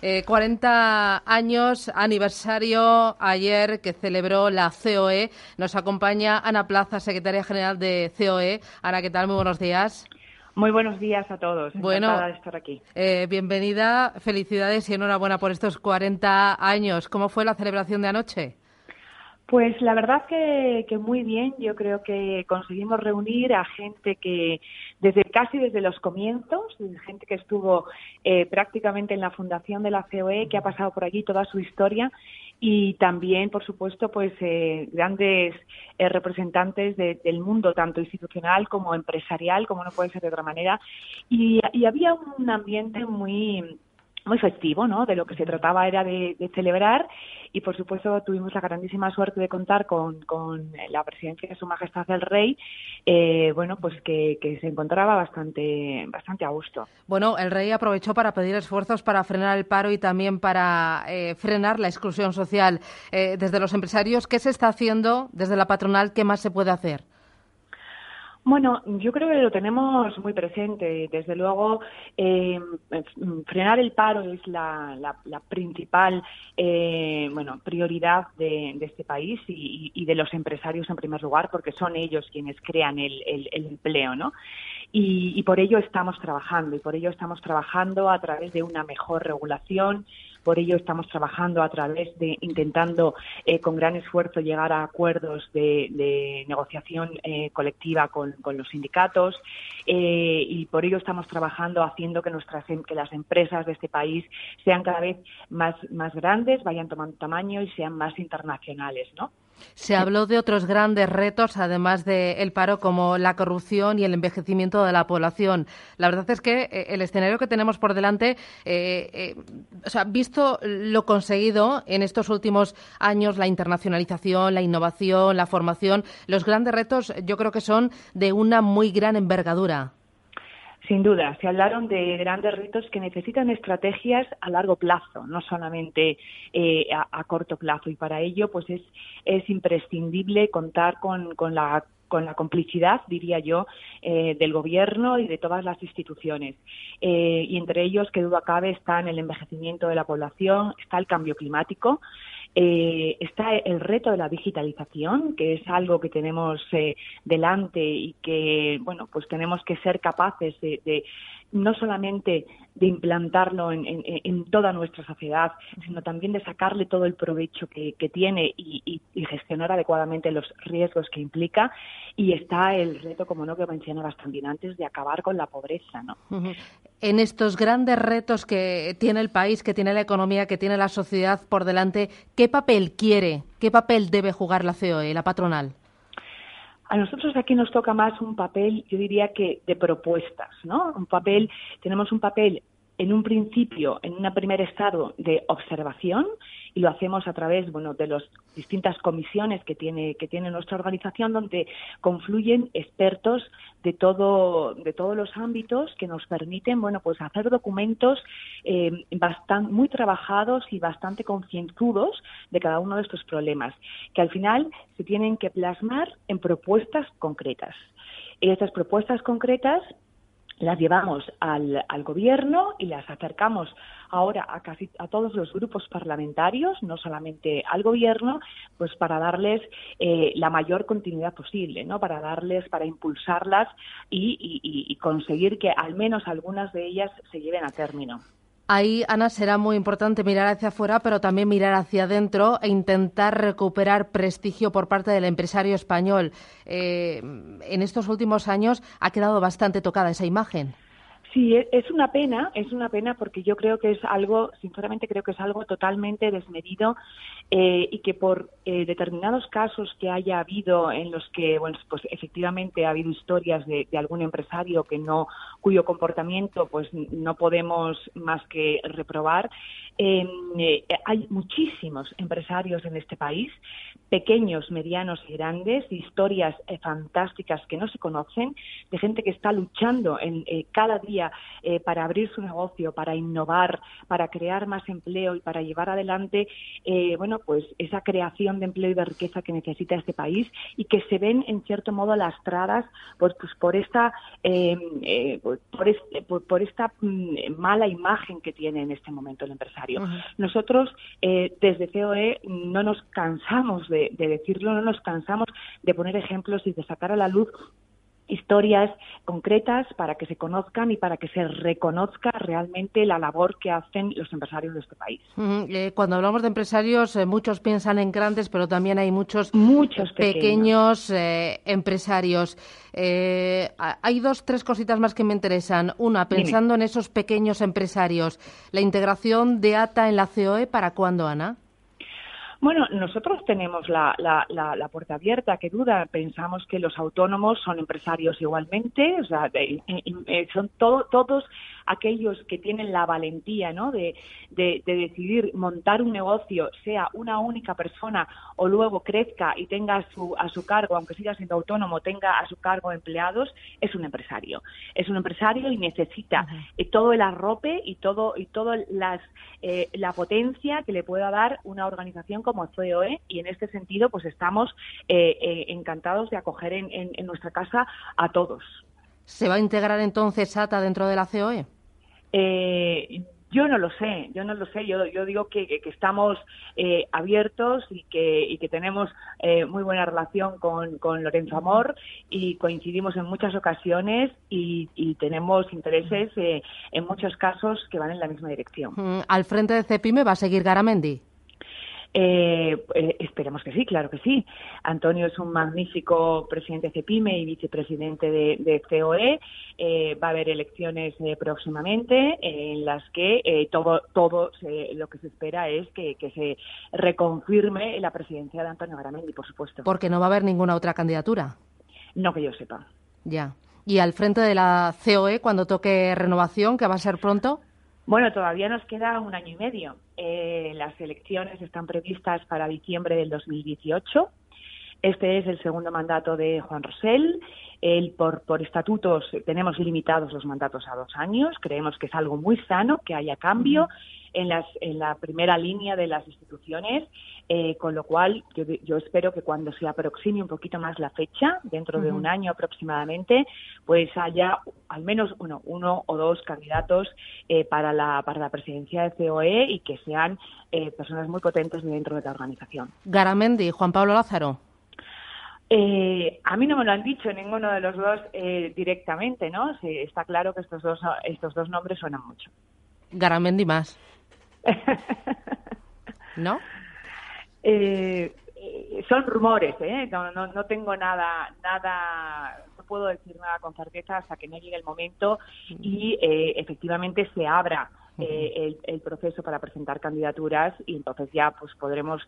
40 años, aniversario ayer que celebró la COE. Nos acompaña Ana Plaza, secretaria general de COE. Ana, ¿qué tal? Muy buenos días. Muy buenos días a todos. Bueno, de estar aquí. Eh, bienvenida, felicidades y enhorabuena por estos 40 años. ¿Cómo fue la celebración de anoche? Pues la verdad que, muy bien. Yo creo que conseguimos reunir a gente que desde casi desde los comienzos, gente que estuvo eh, prácticamente en la fundación de la COE, que ha pasado por allí toda su historia y también, por supuesto, pues eh, grandes eh, representantes del mundo, tanto institucional como empresarial, como no puede ser de otra manera. Y, y había un ambiente muy muy festivo, ¿no? De lo que se trataba era de, celebrar y, por supuesto, tuvimos la grandísima suerte de contar con, la presidencia de Su Majestad el Rey, eh, bueno, pues que, se encontraba bastante, bastante a gusto. Bueno, el Rey aprovechó para pedir esfuerzos para frenar el paro y también para eh, frenar la exclusión social. Eh, desde los empresarios, ¿qué se está haciendo? Desde la patronal, ¿qué más se puede hacer? Bueno, yo creo que lo tenemos muy presente. Desde luego, eh, frenar el paro es la, principal eh, bueno, prioridad de, este país y, de los empresarios en primer lugar, porque son ellos quienes crean el, empleo, ¿no? Y, y por ello estamos trabajando, y por ello estamos trabajando a través de una mejor regulación, por ello estamos trabajando a través de intentando eh, con gran esfuerzo llegar a acuerdos de, negociación eh, colectiva con, los sindicatos eh, y por ello estamos trabajando haciendo que nuestras em, que las empresas de este país sean cada vez más más grandes, vayan tomando tamaño y sean más internacionales, ¿no? Se habló de otros grandes retos, además del paro, como la corrupción y el envejecimiento de la población. La verdad es que eh, el escenario que tenemos por delante, eh, eh, o sea, visto lo conseguido en estos últimos años, la internacionalización, la innovación, la formación, los grandes retos yo creo que son de una muy gran envergadura. Sin duda, se hablaron de grandes retos que necesitan estrategias a largo plazo, no solamente eh, a, corto plazo. Y para ello, pues es, es imprescindible contar con, con la con la complicidad, diría yo, eh, del gobierno y de todas las instituciones. Eh, y entre ellos, que duda cabe, están el envejecimiento de la población, está el cambio climático, eh, está el reto de la digitalización, que es algo que tenemos eh, delante y que, bueno, pues tenemos que ser capaces de, no solamente de implantarlo en, toda nuestra sociedad, sino también de sacarle todo el provecho que, tiene y, gestionar adecuadamente los riesgos que implica. Y está el reto, como no, que mencionabas también antes, de acabar con la pobreza, ¿no? En estos grandes retos que tiene el país, que tiene la economía, que tiene la sociedad por delante, ¿qué papel quiere, qué papel debe jugar la COE, la patronal? A nosotros aquí nos toca más un papel, yo diría que de propuestas, ¿no? Un papel, tenemos un papel en un principio, en un primer estado de observación, y lo hacemos a través bueno de las distintas comisiones que tiene que tiene nuestra organización donde confluyen expertos de todo de todos los ámbitos que nos permiten bueno pues hacer documentos eh, bastante muy trabajados y bastante concienzudos de cada uno de estos problemas que al final se tienen que plasmar en propuestas concretas. Y estas propuestas concretas las llevamos al, al, gobierno y las acercamos ahora a casi a todos los grupos parlamentarios, no solamente al gobierno, pues para darles eh, la mayor continuidad posible, ¿no? Para darles, para impulsarlas y, y conseguir que al menos algunas de ellas se lleven a término. Ahí, Ana, será muy importante mirar hacia afuera, pero también mirar hacia adentro e intentar recuperar prestigio por parte del empresario español. Eh, en estos últimos años ha quedado bastante tocada esa imagen. Sí, e, es una pena, es una pena porque yo creo que es algo, sinceramente creo que es algo totalmente desmedido eh, y que por eh, determinados casos que haya habido en los que, bueno, pues efectivamente ha habido historias de, algún empresario que no, cuyo comportamiento pues no podemos más que reprobar, em, eh, hay muchísimos empresarios en este país, pequeños, medianos y grandes, historias fantásticas que no se conocen, de gente que está luchando en cada día para, eh, para abrir su negocio, para innovar, para crear más empleo y para llevar adelante, eh, bueno, pues esa creación de empleo y de riqueza que necesita este país y que se ven en cierto modo lastradas pues, pues por esta eh, por, este, por, esta mm, mala imagen que tiene en este momento el empresario. Nosotros desde COE no nos cansamos de, de decirlo, no nos cansamos de poner ejemplos y de sacar a la luz historias concretas para que se conozcan y para que se reconozca realmente la labor que hacen los empresarios de este país. Eh, cuando hablamos de empresarios, eh, muchos piensan en grandes, pero también hay muchos, muchos pequeños, eh, empresarios. hay dos, tres cositas más que me interesan. Una, pensando en esos pequeños empresarios, la integración de ATA en la COE, ¿para cuándo, Ana? Bueno, nosotros tenemos la, la, la, puerta abierta, que duda. Pensamos que los autónomos son empresarios igualmente, o sea, eh, son todos aquellos que tienen la valentía ¿no? de, de, decidir montar un negocio, sea una única persona o luego crezca y tenga a su, a su cargo, aunque siga siendo autónomo, tenga a su cargo empleados, es un empresario. Es un empresario y necesita eh, todo el arrope y todo y todo las, eh, la potencia que le pueda dar una organización como COE y en este sentido pues estamos eh, encantados de acoger en, en nuestra casa a todos. ¿Se va a integrar entonces ATA dentro de la COE? Eh, yo no lo sé, yo no lo sé. Yo, yo digo que, estamos eh, abiertos y que, y que tenemos eh, muy buena relación con, con, Lorenzo Amor y coincidimos en muchas ocasiones y, tenemos intereses eh, en muchos casos que van en la misma dirección. Mm, ¿Al frente de CEPIME va a seguir Garamendi? Eh, eh, esperemos que sí, claro que sí. Antonio es un magnífico presidente de CEPIME y vicepresidente de, COE. Eh, va a haber elecciones eh, próximamente en las que todo, todo lo que se espera es que, se reconfirme la presidencia de Antonio Garamendi, por supuesto. Porque no va a haber ninguna otra candidatura. No que yo sepa. Ya. ¿Y al frente de la COE, cuando toque renovación, que va a ser pronto? Bueno, todavía nos queda un año y medio. Eh, las elecciones están previstas para diciembre del 2018. Este es el segundo mandato de Juan Rosell. El, por, por estatutos tenemos limitados los mandatos a dos años. Creemos que es algo muy sano que haya cambio en, las, en la primera línea de las instituciones, eh, con lo cual yo, espero que cuando se aproxime un poquito más la fecha, dentro de un año aproximadamente, pues haya al menos uno, uno o dos candidatos eh, para, la, para la presidencia de COE y que sean eh, personas muy potentes dentro de la organización. Garamendi, Juan Pablo Lázaro. a mí no me lo han dicho ninguno de los dos directamente, ¿no? está claro que estos dos, estos dos nombres suenan mucho. Garamendi más. ¿No? Eh, son rumores, ¿eh? No, no, tengo nada, nada, no puedo decir nada con certeza hasta que no llegue el momento y eh, efectivamente se abra eh, el, proceso para presentar candidaturas y entonces ya pues podremos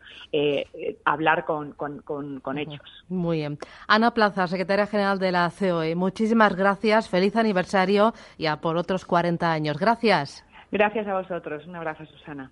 hablar con, con, con, hechos. Muy bien. Ana Plaza, secretaria general de la COE, muchísimas gracias, feliz aniversario y a por otros 40 años. Gracias. Gracias a vosotros. Un abrazo, Susana.